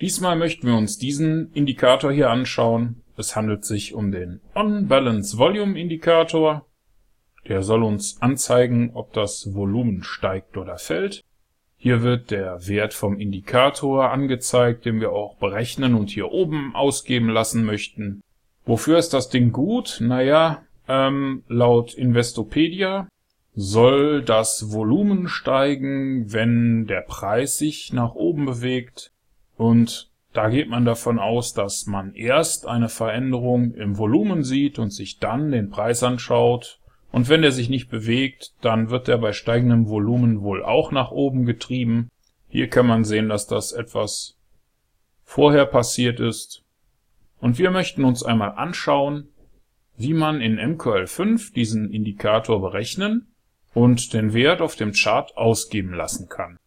Diesmal möchten wir uns diesen Indikator hier anschauen. Es handelt sich um den On-Balance Volume Indikator. Der soll uns anzeigen, ob das Volumen steigt oder fällt. Hier wird der Wert vom Indikator angezeigt, den wir auch berechnen und hier oben ausgeben lassen möchten. Wofür ist das Ding gut? Naja, ähm, laut Investopedia soll das Volumen steigen, wenn der Preis sich nach oben bewegt. Und da geht man davon aus, dass man erst eine Veränderung im Volumen sieht und sich dann den Preis anschaut und wenn der sich nicht bewegt, dann wird er bei steigendem Volumen wohl auch nach oben getrieben. Hier kann man sehen, dass das etwas vorher passiert ist. Und wir möchten uns einmal anschauen, wie man in MQL5 diesen Indikator berechnen und den Wert auf dem Chart ausgeben lassen kann.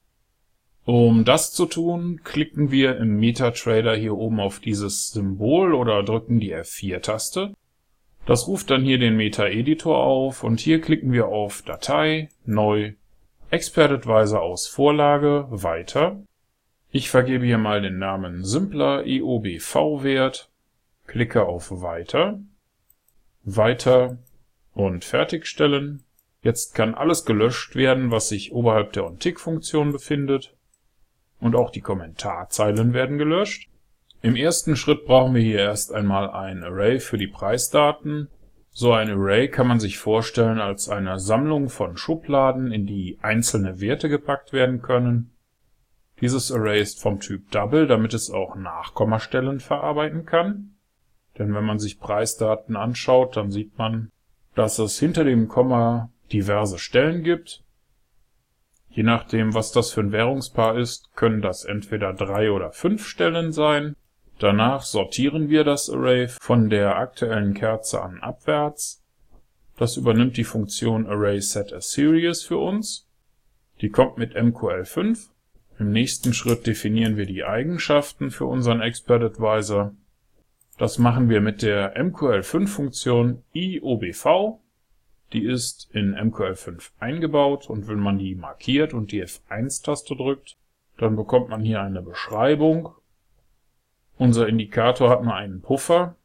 Um das zu tun, klicken wir im MetaTrader hier oben auf dieses Symbol oder drücken die F4-Taste das ruft dann hier den Meta-Editor auf und hier klicken wir auf Datei, Neu, Expert Advisor aus Vorlage, Weiter. Ich vergebe hier mal den Namen simpler IOBV-Wert, klicke auf Weiter, Weiter und Fertigstellen. Jetzt kann alles gelöscht werden, was sich oberhalb der OnTick-Funktion befindet. Und auch die Kommentarzeilen werden gelöscht. Im ersten Schritt brauchen wir hier erst einmal ein Array für die Preisdaten. So ein Array kann man sich vorstellen als eine Sammlung von Schubladen, in die einzelne Werte gepackt werden können. Dieses Array ist vom Typ Double, damit es auch Nachkommastellen verarbeiten kann. Denn wenn man sich Preisdaten anschaut, dann sieht man, dass es hinter dem Komma diverse Stellen gibt. Je nachdem, was das für ein Währungspaar ist, können das entweder drei oder fünf Stellen sein. Danach sortieren wir das Array von der aktuellen Kerze an abwärts. Das übernimmt die Funktion ArraySetAsSeries für uns. Die kommt mit MQL5. Im nächsten Schritt definieren wir die Eigenschaften für unseren Expert Advisor. Das machen wir mit der MQL5-Funktion IOBV. Die ist in MQL5 eingebaut und wenn man die markiert und die F1-Taste drückt, dann bekommt man hier eine Beschreibung unser Indikator hat nur einen Puffer.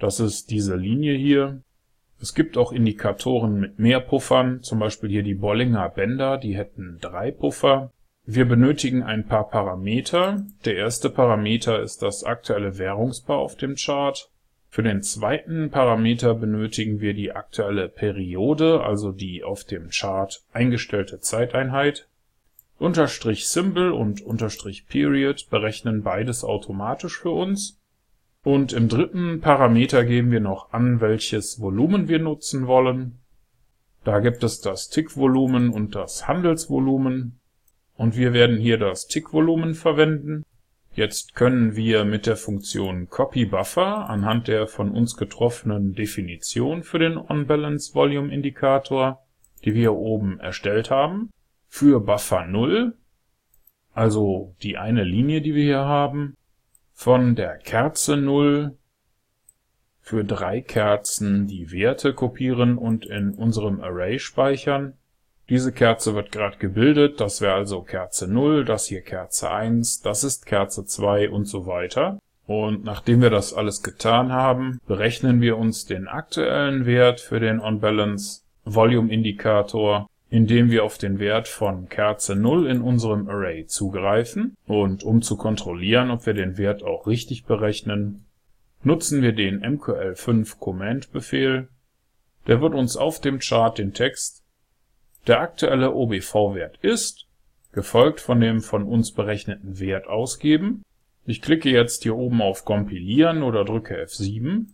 Das ist diese Linie hier. Es gibt auch Indikatoren mit mehr Puffern, zum Beispiel hier die Bollinger Bänder, die hätten drei Puffer. Wir benötigen ein paar Parameter. Der erste Parameter ist das aktuelle Währungspaar auf dem Chart. Für den zweiten Parameter benötigen wir die aktuelle Periode, also die auf dem Chart eingestellte Zeiteinheit. Unterstrich Symbol und Unterstrich Period berechnen beides automatisch für uns. Und im dritten Parameter geben wir noch an, welches Volumen wir nutzen wollen. Da gibt es das Tickvolumen und das Handelsvolumen. Und wir werden hier das Tickvolumen verwenden. Jetzt können wir mit der Funktion CopyBuffer anhand der von uns getroffenen Definition für den OnBalance Volume Indikator, die wir oben erstellt haben, für Buffer 0, also die eine Linie, die wir hier haben, von der Kerze 0 für drei Kerzen die Werte kopieren und in unserem Array speichern. Diese Kerze wird gerade gebildet, das wäre also Kerze 0, das hier Kerze 1, das ist Kerze 2 und so weiter. Und nachdem wir das alles getan haben, berechnen wir uns den aktuellen Wert für den OnBalance Volume Indikator indem wir auf den Wert von Kerze 0 in unserem Array zugreifen und um zu kontrollieren, ob wir den Wert auch richtig berechnen, nutzen wir den MQL5 Command Befehl. Der wird uns auf dem Chart den Text der aktuelle OBV-Wert ist, gefolgt von dem von uns berechneten Wert ausgeben. Ich klicke jetzt hier oben auf Kompilieren oder drücke F7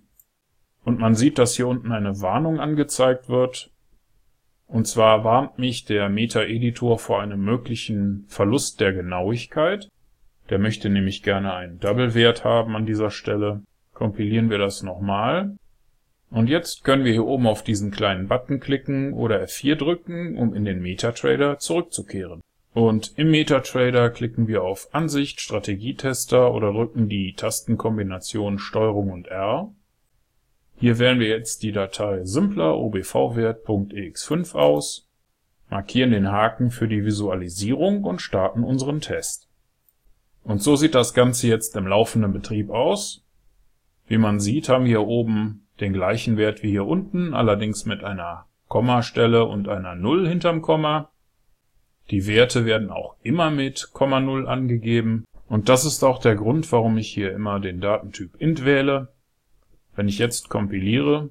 und man sieht, dass hier unten eine Warnung angezeigt wird, und zwar warnt mich der Meta-Editor vor einem möglichen Verlust der Genauigkeit. Der möchte nämlich gerne einen Double-Wert haben an dieser Stelle. Kompilieren wir das nochmal. Und jetzt können wir hier oben auf diesen kleinen Button klicken oder F4 drücken, um in den MetaTrader zurückzukehren. Und im MetaTrader klicken wir auf Ansicht, Strategietester oder drücken die Tastenkombination STRG und R. Hier wählen wir jetzt die Datei simpler obv-wert.ex5 aus, markieren den Haken für die Visualisierung und starten unseren Test. Und so sieht das Ganze jetzt im laufenden Betrieb aus. Wie man sieht, haben wir hier oben den gleichen Wert wie hier unten, allerdings mit einer Kommastelle und einer Null hinterm Komma. Die Werte werden auch immer mit Komma Null angegeben. Und das ist auch der Grund, warum ich hier immer den Datentyp int wähle. Wenn ich jetzt kompiliere,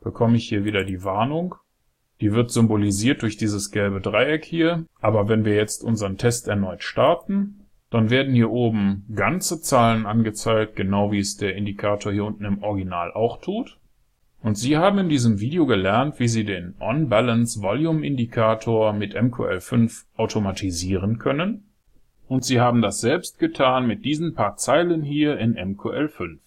bekomme ich hier wieder die Warnung. Die wird symbolisiert durch dieses gelbe Dreieck hier. Aber wenn wir jetzt unseren Test erneut starten, dann werden hier oben ganze Zahlen angezeigt, genau wie es der Indikator hier unten im Original auch tut. Und Sie haben in diesem Video gelernt, wie Sie den On-Balance Volume Indikator mit MQL5 automatisieren können. Und Sie haben das selbst getan mit diesen paar Zeilen hier in MQL5.